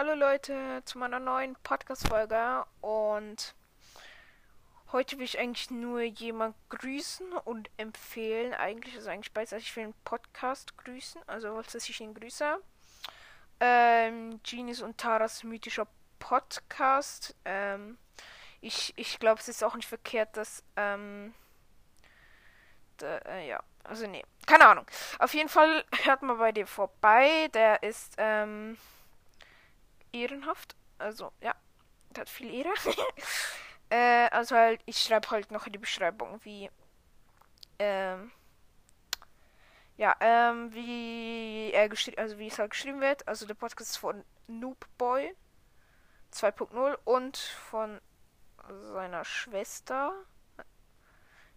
Hallo Leute zu meiner neuen Podcast-Folge und heute will ich eigentlich nur jemand grüßen und empfehlen. Eigentlich ist also eigentlich besser, ich will einen Podcast grüßen, also wollte ich ihn grüße. Ähm, Genies und Taras mythischer Podcast. Ähm, ich ich glaube, es ist auch nicht verkehrt, dass ähm, da, äh, ja, also nee, keine Ahnung. Auf jeden Fall hört mal bei dir vorbei. Der ist ähm, ehrenhaft. Also, ja, der hat viel Ehre. äh, also halt, ich schreibe halt noch in die Beschreibung, wie, ähm, ja, ähm, wie er geschrieben, also wie es halt geschrieben wird. Also der Podcast ist von Noobboy 2.0 und von seiner Schwester.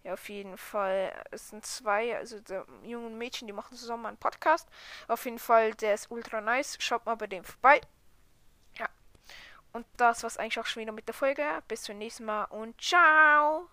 Ja, auf jeden Fall. Es sind zwei, also der jungen Mädchen, die machen zusammen einen Podcast. Auf jeden Fall, der ist ultra nice. Schaut mal bei dem vorbei. Und das war's eigentlich auch schon wieder mit der Folge. Bis zum nächsten Mal und ciao!